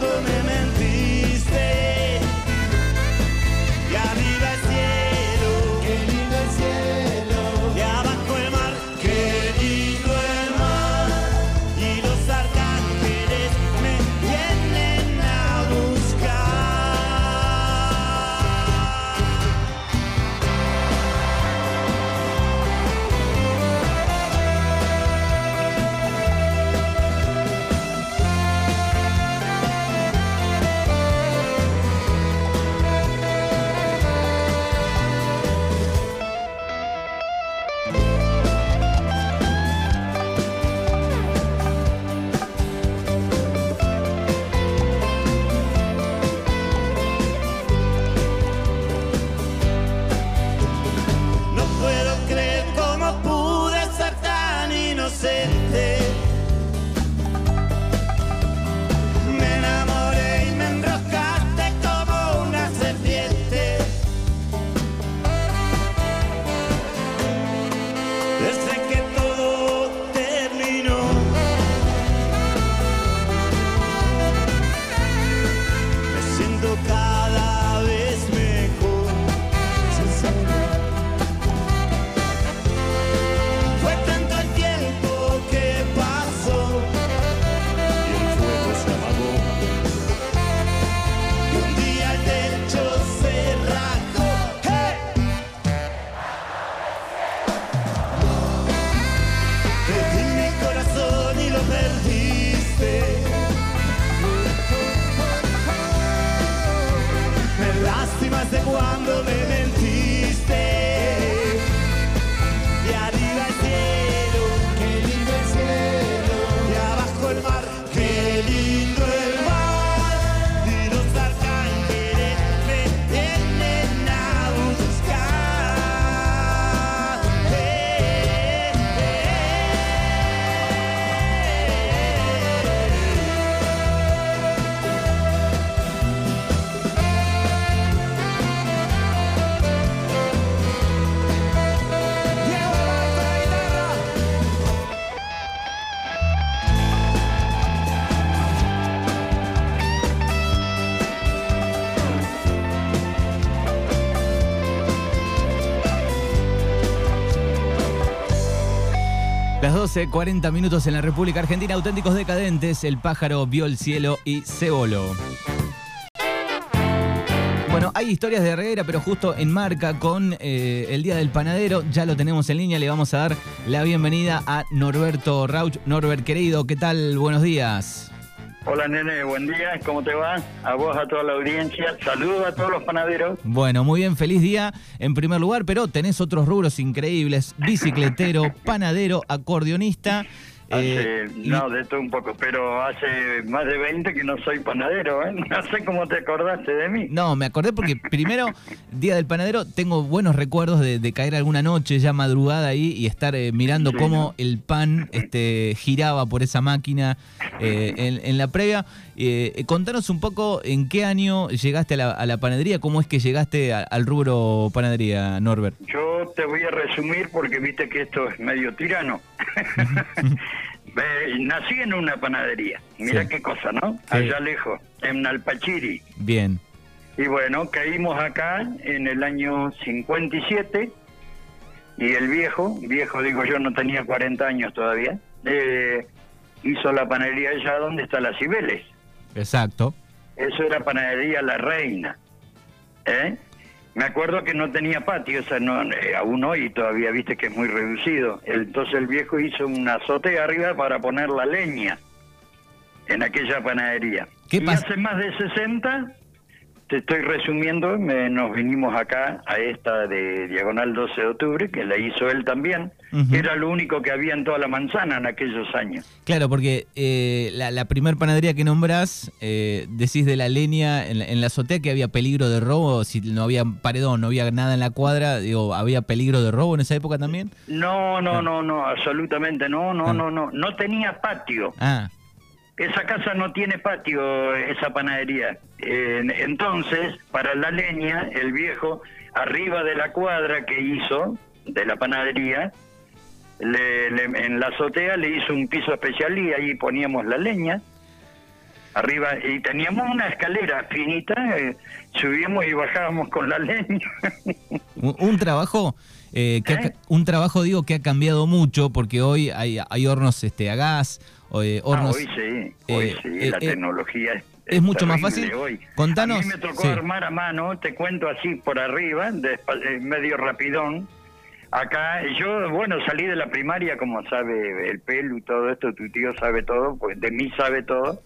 cuando 14, 40 minutos en la República Argentina. Auténticos decadentes, el pájaro vio el cielo y se voló. Bueno, hay historias de Herrera, pero justo en marca con eh, el Día del Panadero. Ya lo tenemos en línea. Le vamos a dar la bienvenida a Norberto Rauch. Norbert, querido, ¿qué tal? Buenos días. Hola nene, buen día, ¿cómo te va? A vos, a toda la audiencia, saludos a todos los panaderos. Bueno, muy bien, feliz día en primer lugar, pero tenés otros rubros increíbles, bicicletero, panadero, acordeonista. Hace, eh, y- no, de todo un poco, pero hace más de 20 que no soy panadero, ¿eh? No sé cómo te acordaste de mí. No, me acordé porque primero, Día del Panadero, tengo buenos recuerdos de, de caer alguna noche ya madrugada ahí y estar eh, mirando Sí, cómo ¿no? el pan este, giraba por esa máquina eh, en, en la previa. Contanos un poco en qué año llegaste a la, a la panadería, cómo es que llegaste a- al rubro panadería, Norbert. Yo te voy a resumir porque viste que esto es medio tirano. Nací en una panadería, mira Sí. qué cosa, ¿no? Sí. Allá lejos, en Alpachiri. Bien, Y bueno, caímos acá en el año 57 y el viejo, viejo digo yo, no tenía 40 años todavía, eh, hizo la panadería allá donde está la Cibeles. exacto. Eso era panadería La Reina. ¿eh? Me acuerdo que no tenía patio, o sea, no, eh, aún hoy todavía viste que es muy reducido. Entonces el viejo hizo una azotea arriba para poner la leña en aquella panadería. ¿Qué y hace más de 60, te estoy resumiendo, me- nos vinimos acá a esta de Diagonal 12 de Octubre, que la hizo él también, que era lo único que había en toda la manzana en aquellos años. Claro, porque eh, la, la primer panadería que nombrás, eh, decís de la leña en la, en la azotea que había peligro de robo, si no había paredón, no había nada en la cuadra, digo, ¿había peligro de robo en esa época también? No, no, Ah. no, no, absolutamente no, no, Ah. no, no. No tenía patio. Ah, Esa casa no tiene patio, esa panadería. Eh, entonces, para la leña, el viejo, arriba de la cuadra que hizo, de la panadería, le- le- en la azotea le hizo un piso especial y ahí poníamos la leña. arriba y teníamos una escalera finita, eh, subíamos y bajábamos con la leña. Un, un trabajo eh, que ¿Eh? un trabajo digo que ha cambiado mucho porque hoy hay, hay hornos este a gas, eh, Ah, hoy sí, hoy eh, sí, eh, la tecnología es, es mucho más fácil. Hoy. Contanos- A mí me tocó sí. armar a mano, te cuento así por arriba, eh, medio rapidón. Acá, yo, bueno, salí de la primaria, como sabe el pelo y todo esto, tu tío sabe todo, pues de mí sabe todo.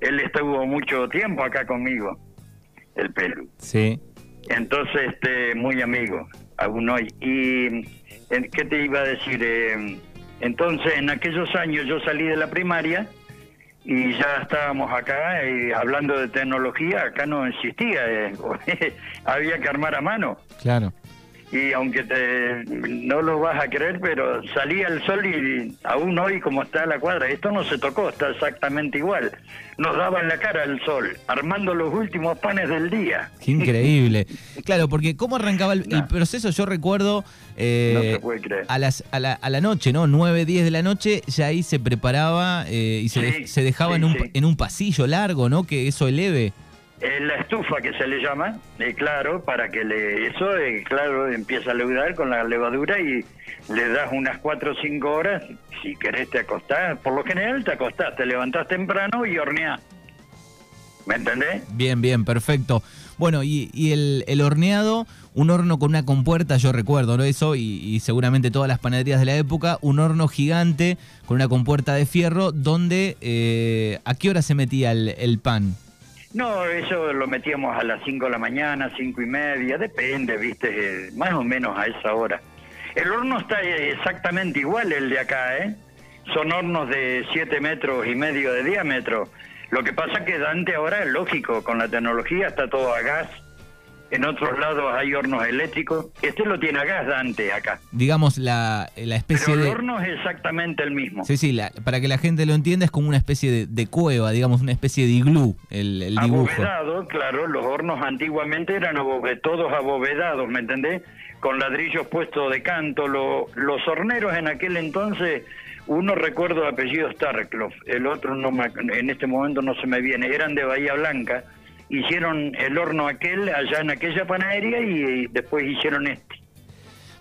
Él estuvo mucho tiempo acá conmigo, el pelo. sí. Entonces, este, muy amigo, aún hoy. ¿Y qué te iba a decir? Eh, entonces, en aquellos años yo salí de la primaria y ya estábamos acá eh, hablando de tecnología, acá no existía, eh, había que armar a mano. Claro. Y aunque te, no lo vas a creer, pero salía el sol y aún hoy como está la cuadra, esto no se tocó, está exactamente igual. Nos daba en la cara el sol, armando los últimos panes del día. Qué increíble. Claro, porque cómo arrancaba el, proceso, yo recuerdo eh, No se puede creer. a, las, a, la, a la noche, ¿no? 9, 10 de la noche, ya ahí se preparaba eh, y se, Sí, de- se dejaba sí, en, un, sí. en un pasillo largo, ¿no? Que eso eleve. Eh, la estufa que se le llama, eh, claro, para que le eso, eh, claro, empieza a leudar con la levadura y le das unas 4 o 5 horas, si querés te acostás, por lo general te acostás, te levantás temprano y horneás. ¿Me entendés? Bien, bien, perfecto. Bueno, y, y el, el horneado, un horno con una compuerta, yo recuerdo. Eso, y, seguramente todas las panaderías de la época, un horno gigante con una compuerta de fierro, donde, eh, ¿a qué hora se metía el pan? No, eso lo metíamos a las 5 de la mañana, cinco y media, depende, viste, más o menos a esa hora. El horno está exactamente igual el de acá, ¿eh? Son hornos de 7 metros y medio de diámetro. Lo que pasa que Dante ahora es lógico, con la tecnología está todo a gas. En otros lados hay hornos eléctricos. Este lo tiene a gas Dante acá. Digamos, la, la especie Pero el de... horno es exactamente el mismo. Sí, sí, la- para que la gente lo entienda, es como una especie de, de cueva, digamos, una especie de iglú, el, el dibujo. Abovedado, claro, los hornos antiguamente eran above- todos abovedados, ¿me entendés? Con ladrillos puestos de canto. Lo- los horneros en aquel entonces, uno recuerdo el apellido Starkloff, el otro no me- en este momento no se me viene, eran de Bahía Blanca. Hicieron el horno aquel allá en aquella panadería y, después hicieron este.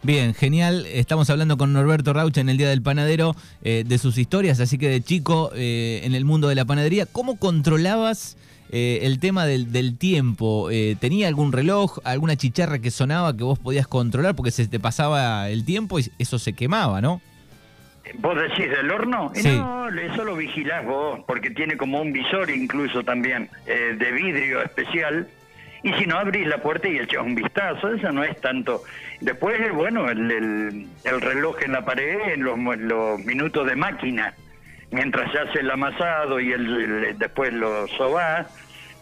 Bien, genial. Estamos hablando con Norberto Rauch en el Día del Panadero eh, de sus historias, así que de chico eh, en el mundo de la panadería, ¿cómo controlabas eh, el tema del, del tiempo? Eh, ¿Tenía algún reloj, alguna chicharra que sonaba que vos podías controlar porque se te pasaba el tiempo y eso se quemaba, ¿no? ¿Vos decís del horno? Sí. No, eso lo vigilás vos, porque tiene como un visor incluso también, eh, de vidrio especial. Y si no, abrís la puerta y echás un vistazo, eso no es tanto. Después, bueno, el, el- el reloj en la pared, en los, los minutos de máquina, mientras se hace el amasado y el, el- después lo sobás,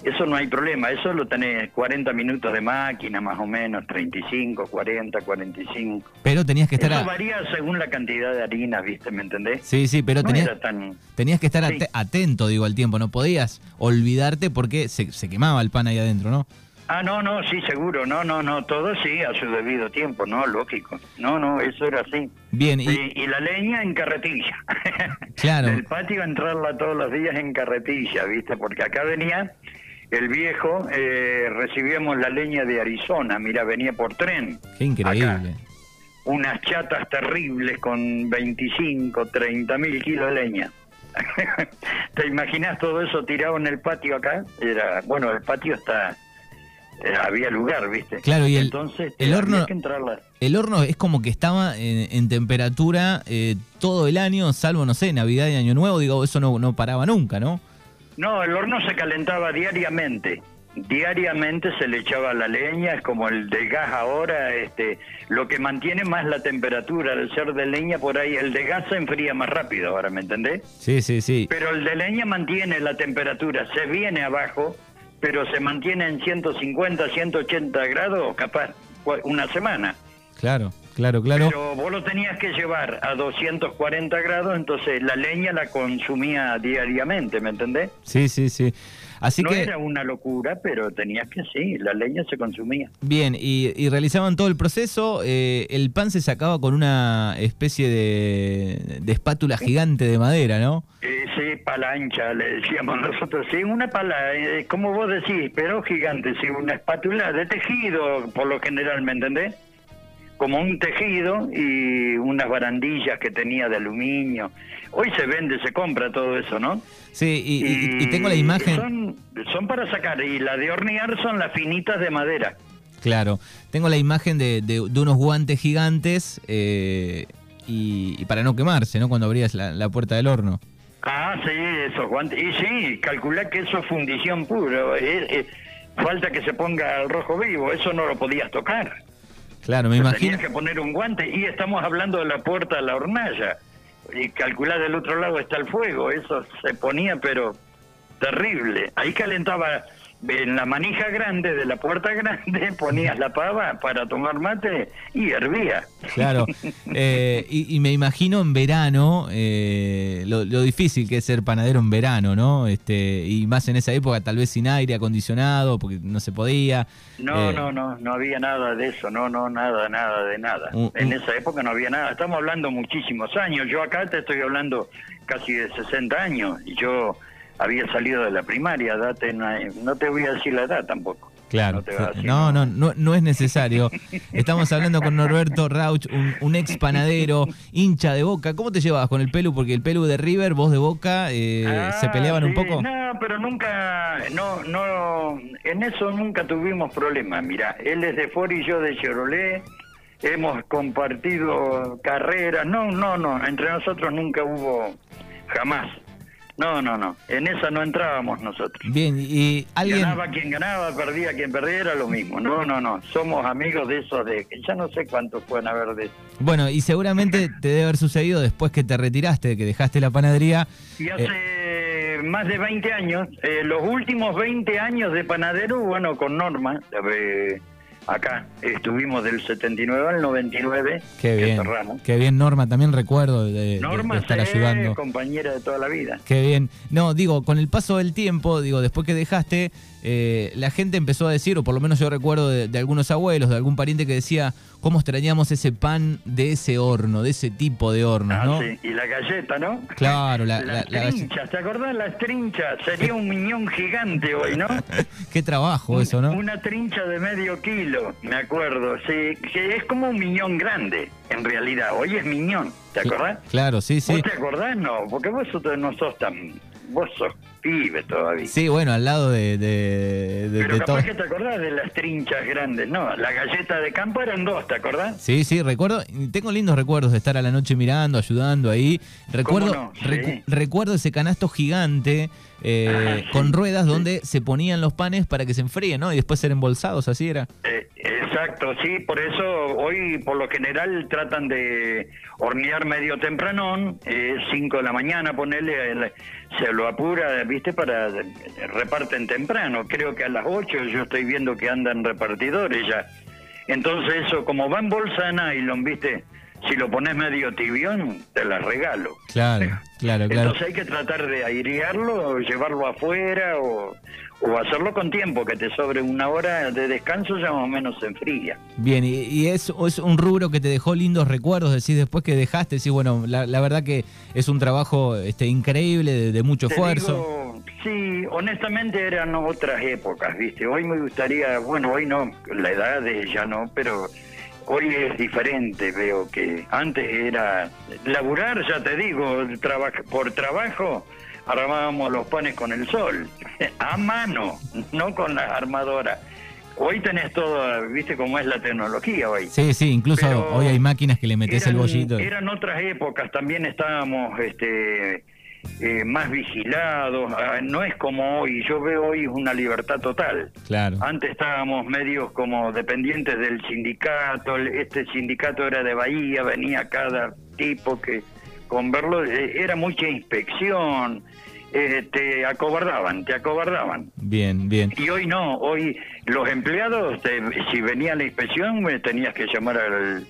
eso no hay problema, eso lo tenés 40 minutos de máquina más o menos, 35, 40, 45. Pero tenías que estar... Eso a- varía según la cantidad de harina, ¿viste? ¿Me entendés? Sí, sí, pero no tenías, tan... tenías que estar Sí. atento, digo, al tiempo. No podías olvidarte porque se, se quemaba el pan ahí adentro, ¿no? Ah, no, no, sí, seguro, no, no, no, todo sí a su debido tiempo, no, lógico. No, no, eso era así. Bien, y... Y, y la leña en carretilla. Claro. Del patio a entrarla todos los días en carretilla, ¿viste? Porque acá venía el viejo, eh, recibíamos la leña de Arizona, mira, venía por tren. Qué increíble. Acá. Unas chatas terribles con 25, 30 mil kilos de leña. ¿Te imaginas todo eso tirado en el patio acá? Era, bueno, el patio está, eh, había lugar, ¿viste? Claro, y el- Entonces, el horno- que. El horno es como que estaba en, en temperatura eh, todo el año, salvo, no sé, Navidad y Año Nuevo, digo, eso no, no paraba nunca, ¿no? No, el horno se calentaba diariamente. Diariamente se le echaba la leña, es como el de gas ahora, este, lo que mantiene más la temperatura, al ser de leña por ahí, el de gas se enfría más rápido ahora, ¿me entendés? Sí, sí, sí. Pero el de leña mantiene la temperatura, se viene abajo, pero se mantiene en 150, 180 grados, capaz una semana. Claro, claro, claro. Pero vos lo tenías que llevar a 240 grados, entonces la leña la consumía diariamente, ¿me entendés? Sí, sí, sí. Así no que, era una locura, pero tenías que sí, la leña se consumía. bien, y, y realizaban todo el proceso. eh, el pan se sacaba con una especie de, de espátula gigante de madera, ¿no? Eh, sí, pala ancha, le decíamos nosotros. Sí, una pala, eh, como vos decís, pero gigante, sí, una espátula de tejido, por lo general, ¿me entendés? Como un tejido y unas barandillas que tenía de aluminio. Hoy se vende, se compra todo eso, ¿no? Sí, y, y- y tengo la imagen. Son, son para sacar, y la de hornear son las finitas de madera. Claro, tengo la imagen de, de- de unos guantes gigantes eh, y, y para no quemarse, ¿no? Cuando abrías la, la puerta del horno. Ah, sí, esos guantes. Y sí, calculá que eso es fundición puro. eh, eh, falta que se ponga al rojo vivo, eso no lo podías tocar. Claro, me imagino. Tenías que poner un guante y estamos hablando de la puerta de la hornalla. Y calculá del otro lado está el fuego, eso se ponía pero terrible. Ahí calentaba en la manija grande de la puerta grande, ponías la pava para tomar mate y hervía. Claro, eh, y, y me imagino en verano eh, lo, lo difícil que es ser panadero en verano, ¿no? Este y más en esa época, tal vez sin aire acondicionado, porque no se podía. No, Eh, no, no, no había nada de eso, no, no, nada, nada de nada. En esa época no había nada, estamos hablando muchísimos años, yo acá te estoy hablando casi de 60 años, y yo había salido de la primaria, date una- no te voy a decir la edad tampoco. Claro, No no, no, no, es necesario. Estamos hablando con Norberto Rauch, un, un ex panadero, hincha de Boca. ¿Cómo te llevabas con el Pelu? Porque el Pelu de River, vos de Boca, eh, Ah, ¿se peleaban un poco? No, pero nunca, no, no, en eso nunca tuvimos problemas. Mira, él es de Ford y yo de Chevrolet, hemos compartido carreras, no, no, no, entre nosotros nunca hubo, jamás. No, no, no, en esa no entrábamos nosotros. Bien, y alguien... Ganaba quien ganaba, perdía quien perdía, era lo mismo. No, no, no, somos amigos de esos de, ya no sé cuántos pueden haber de Bueno, y seguramente te debe haber sucedido después que te retiraste, que dejaste la panadería. Y eh, hace más de 20 años, eh, los últimos 20 años de panadero, bueno, con Norma, eh, acá estuvimos del 79 al 99, qué que bien, cerramos. qué bien, Norma, también recuerdo de, Norma de estar ayudando. compañera de toda la vida. Qué bien. No, digo, con el paso del tiempo, digo, después que dejaste, eh, la gente empezó a decir, o por lo menos yo recuerdo de, de algunos abuelos, de algún pariente que decía, cómo extrañamos ese pan de ese horno, de ese tipo de hornos, Ah, ¿no? sí, Y la galleta, ¿no? Claro, la- las la- la trinchas, ¿te acordás las trinchas? Sería un miñón gigante hoy, ¿no? Qué trabajo eso, ¿no? Una trincha de medio kilo, me acuerdo, sí, que es como un miñón grande, en realidad. Hoy es miñón, ¿te acordás? Claro, sí, sí. ¿Vos te acordás? No, porque vos no sos tan... Vos sos pibe todavía. Sí, bueno, al lado de, de, de- Pero de capaz que te acordás de las trinchas grandes, ¿no? La galleta de campo eran dos, ¿te acordás? Sí, sí, recuerdo, tengo lindos recuerdos de estar a la noche mirando, ayudando ahí. Recuerdo, no? recu- Sí. recuerdo ese canasto gigante eh, sí, con ruedas sí. donde se ponían los panes para que se enfríen, ¿no? Y después ser embolsados, así era. Eh, exacto, sí, por eso hoy por lo general tratan de hornear medio tempranón, 5 de la mañana, ponerle, se lo apura, viste, para reparten temprano, creo que a las 8 yo estoy viendo que andan repartidores ya. Entonces eso, como va en bolsa de nylon, viste, si lo pones medio tibión, te la regalo. Claro, claro, claro. Entonces hay que tratar de airearlo, o llevarlo afuera o, o hacerlo con tiempo, que te sobre una hora de descanso ya más o menos se enfría. Bien, y, y es, es un rubro que te dejó lindos recuerdos, decís, después que dejaste, decís, bueno, la, la verdad que es un trabajo este, increíble, de, de mucho Te esfuerzo. digo, sí, honestamente eran otras épocas, ¿viste? Hoy me gustaría, bueno, hoy no, la edad de ya no, pero hoy es diferente, veo que antes era laburar, ya te digo, traba- por trabajo armábamos los panes con el sol, a mano, no con las armadoras. Hoy tenés todo, ¿viste cómo es la tecnología hoy? Sí, sí, incluso Pero hoy hay máquinas que le metes el bollito. Eran otras épocas, también estábamos este, eh, más vigilados, ah, no es como hoy, yo veo hoy una libertad total. Claro. Antes estábamos medios como dependientes del sindicato, este sindicato era de Bahía, venía cada tipo que con verlo eh, era mucha inspección, eh, te acobardaban, te acobardaban. Bien, bien. Y hoy no, hoy los empleados, te- si venía la inspección, me tenías que llamar al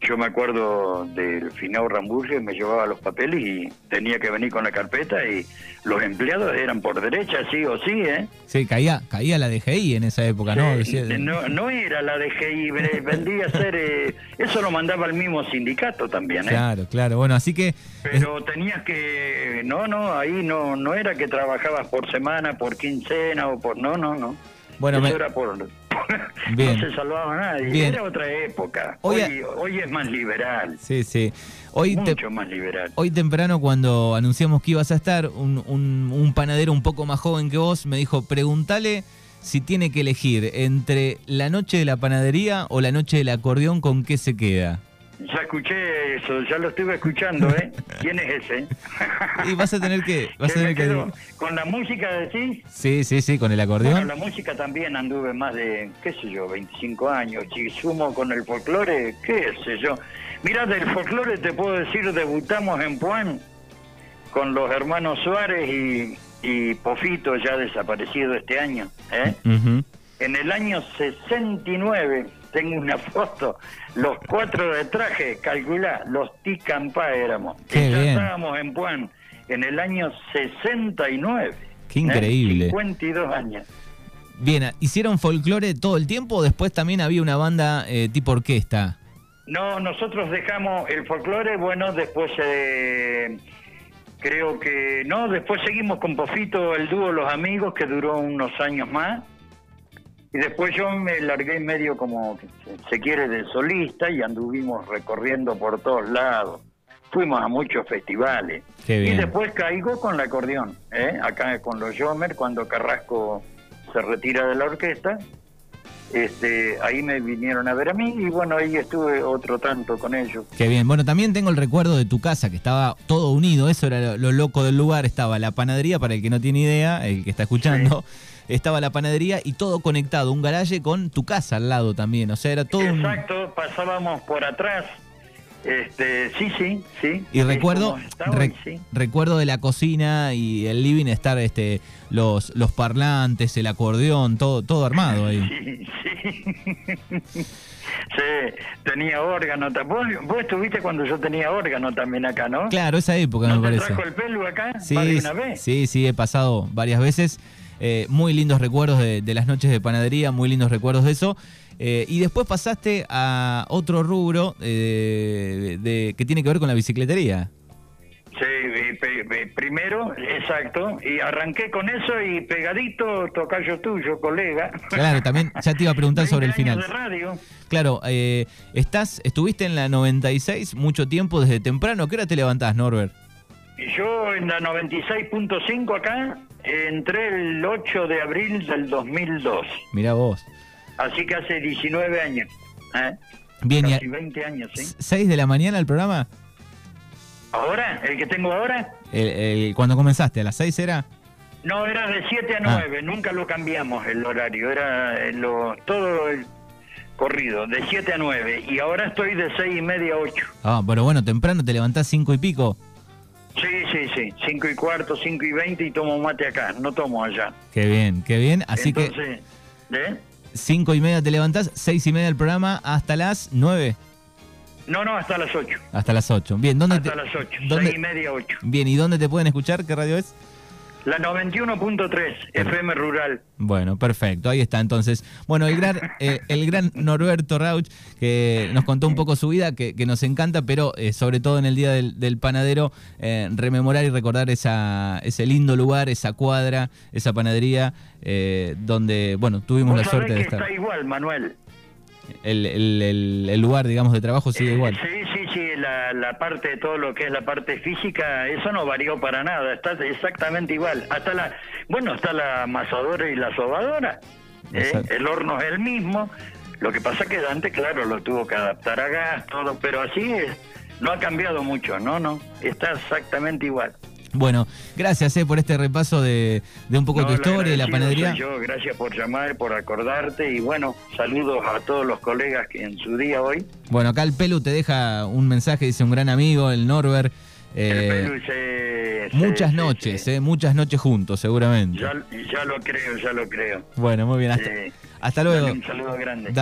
yo me acuerdo del Finao Ramburge, me llevaba los papeles y tenía que venir con la carpeta y los empleados eran por derecha, sí o sí, ¿eh? Sí, caía, caía la DGI en esa época, ¿no? Sí, no, no era la DGI, ve- vendría a ser... eh, eso lo mandaba el mismo sindicato también, ¿eh? Claro, claro. Bueno, así que... Pero tenías que... No, no, ahí no no era que trabajabas por semana, por quincena o por... No, no, no. Bueno, Eso me- era por... Bien. No se salvaba nadie. Bien. Era otra época. Hoy- Hoy, hoy es más liberal. Sí, sí. Hoy te- mucho más liberal. Hoy temprano cuando anunciamos que ibas a estar, un, un- un panadero un poco más joven que vos me dijo, pregúntale si tiene que elegir entre la noche de la panadería o la noche del acordeón, ¿con qué se queda? Ya escuché eso, ya lo estuve escuchando, ¿eh? ¿Quién es ese? Y vas a tener que... Vas a Que me tener que quedo con la música decís. Sí, sí, sí, con el Bueno, acordeón. la música también anduve más de, qué sé yo, 25 años. Si sumo con el folclore, qué sé yo. Mira, del folclore te puedo decir, debutamos en Puan con los hermanos Suárez y, y Pofito, ya desaparecido este año. ¿eh? En el año 69, tengo una foto, los cuatro de traje, calculá, los Ticampá éramos. Estábamos en Puan en el año 69. Qué increíble. 52 años. Bien, ¿hicieron folclore todo el tiempo o después también había una banda eh, tipo orquesta? No, nosotros dejamos el folclore, bueno, después eh, creo que no, después seguimos con Pofito, el dúo Los Amigos, que duró unos años más. Y después yo me largué medio como, se- quiere, de solista y anduvimos recorriendo por todos lados. Fuimos a muchos festivales. Qué Y después caigo con el acordeón, ¿eh? acá con los Yomer, cuando Carrasco se retira de la orquesta. Este, ahí me vinieron a ver a mí y bueno, ahí estuve otro tanto con ellos. Qué bien. Bueno, también tengo el recuerdo de tu casa, que estaba todo unido. Eso era lo, lo loco del lugar. Estaba la panadería, para el que no tiene idea, el que está escuchando. Estaba la panadería y todo conectado. Un garaje con tu casa al lado también. O sea, era todo un... Exacto, pasábamos por atrás. Este, sí, sí, sí. Y recuerdo, sí. recuerdo de la cocina y el living estar este, los, los parlantes, el acordeón, todo, todo armado ahí. Sí, sí. Sí, tenía órgano. ¿Vos, vos estuviste cuando yo tenía órgano también acá, ¿no? Claro, esa época ¿No me te parece. trajo el pelo acá? Sí, una vez? sí, sí, he pasado varias veces. Eh, muy lindos recuerdos de, de las noches de panadería, muy lindos recuerdos de eso. Eh, y después pasaste a otro rubro eh, de, que tiene que ver con la bicicletería. Sí, primero, exacto, y arranqué con eso y pegadito, tocayo tuyo, colega. Claro, también ya te iba a preguntar sobre el 20 años final. de radio. Claro, eh, estás, estuviste en la 96 mucho tiempo desde temprano. ¿Qué hora te levantás, Norbert? Y yo en la 96.5 acá entré el 8 de abril del 2002, Mirá vos. así que hace 19 años. ¿eh? Bien, y Casi 20 años, ¿sí? 6 de la mañana el programa. ¿Ahora? ¿El que tengo ahora? El- el- cuando comenzaste, ¿a las 6 era? No, era de 7 a Ah. 9, nunca lo cambiamos el horario, era eh, lo, todo el corrido, de 7 a 9, y ahora estoy de 6 y media a 8. Ah, pero bueno, temprano te levantás 5 y pico. Sí, sí, sí, 5 y cuarto, 5 y 20 y tomo mate acá, no tomo allá. Qué bien, qué bien. Así que ¿eh? 5 y media te levantás, 6 y media el programa hasta las 9. No, no, hasta las 8. Hasta las 8. Bien, ¿dónde Hasta te, las 8, dónde- 6 y media, 8. Bien, ¿y dónde te pueden escuchar? ¿Qué radio es? La 91.3, FM Rural. Bueno, perfecto, ahí está entonces. Bueno, el gran, eh, el gran Norberto Rauch, que nos contó un poco su vida, que, que nos encanta, pero eh, sobre todo en el Día del, del Panadero, eh, rememorar y recordar esa, ese lindo lugar, esa cuadra, esa panadería, eh, donde, bueno, tuvimos la suerte de estar. está igual, Manuel. El, el- el- el lugar, digamos, de trabajo sigue igual. Sí, la, la parte de todo lo que es la parte física, eso no varió para nada, está exactamente igual. Hasta la, bueno, está la amasadora y la sobadora, ¿eh? El horno es el mismo, lo que pasa que Dante, claro, lo tuvo que adaptar a gas, todo, pero así es, no ha cambiado mucho, no, no, está exactamente igual. Bueno, gracias eh, por este repaso de, de un poco No, tu el historia y la panadería. Yo, gracias por llamar, por acordarte y bueno, saludos a todos los colegas que en su día hoy. Bueno, acá el Pelu te deja un mensaje, dice un gran amigo, el Norbert. el eh, Pelu se- se- muchas se- noches, se- eh, muchas noches juntos, seguramente. Ya, ya lo creo, ya lo creo. Bueno, muy bien, hasta, luego. Un saludo grande.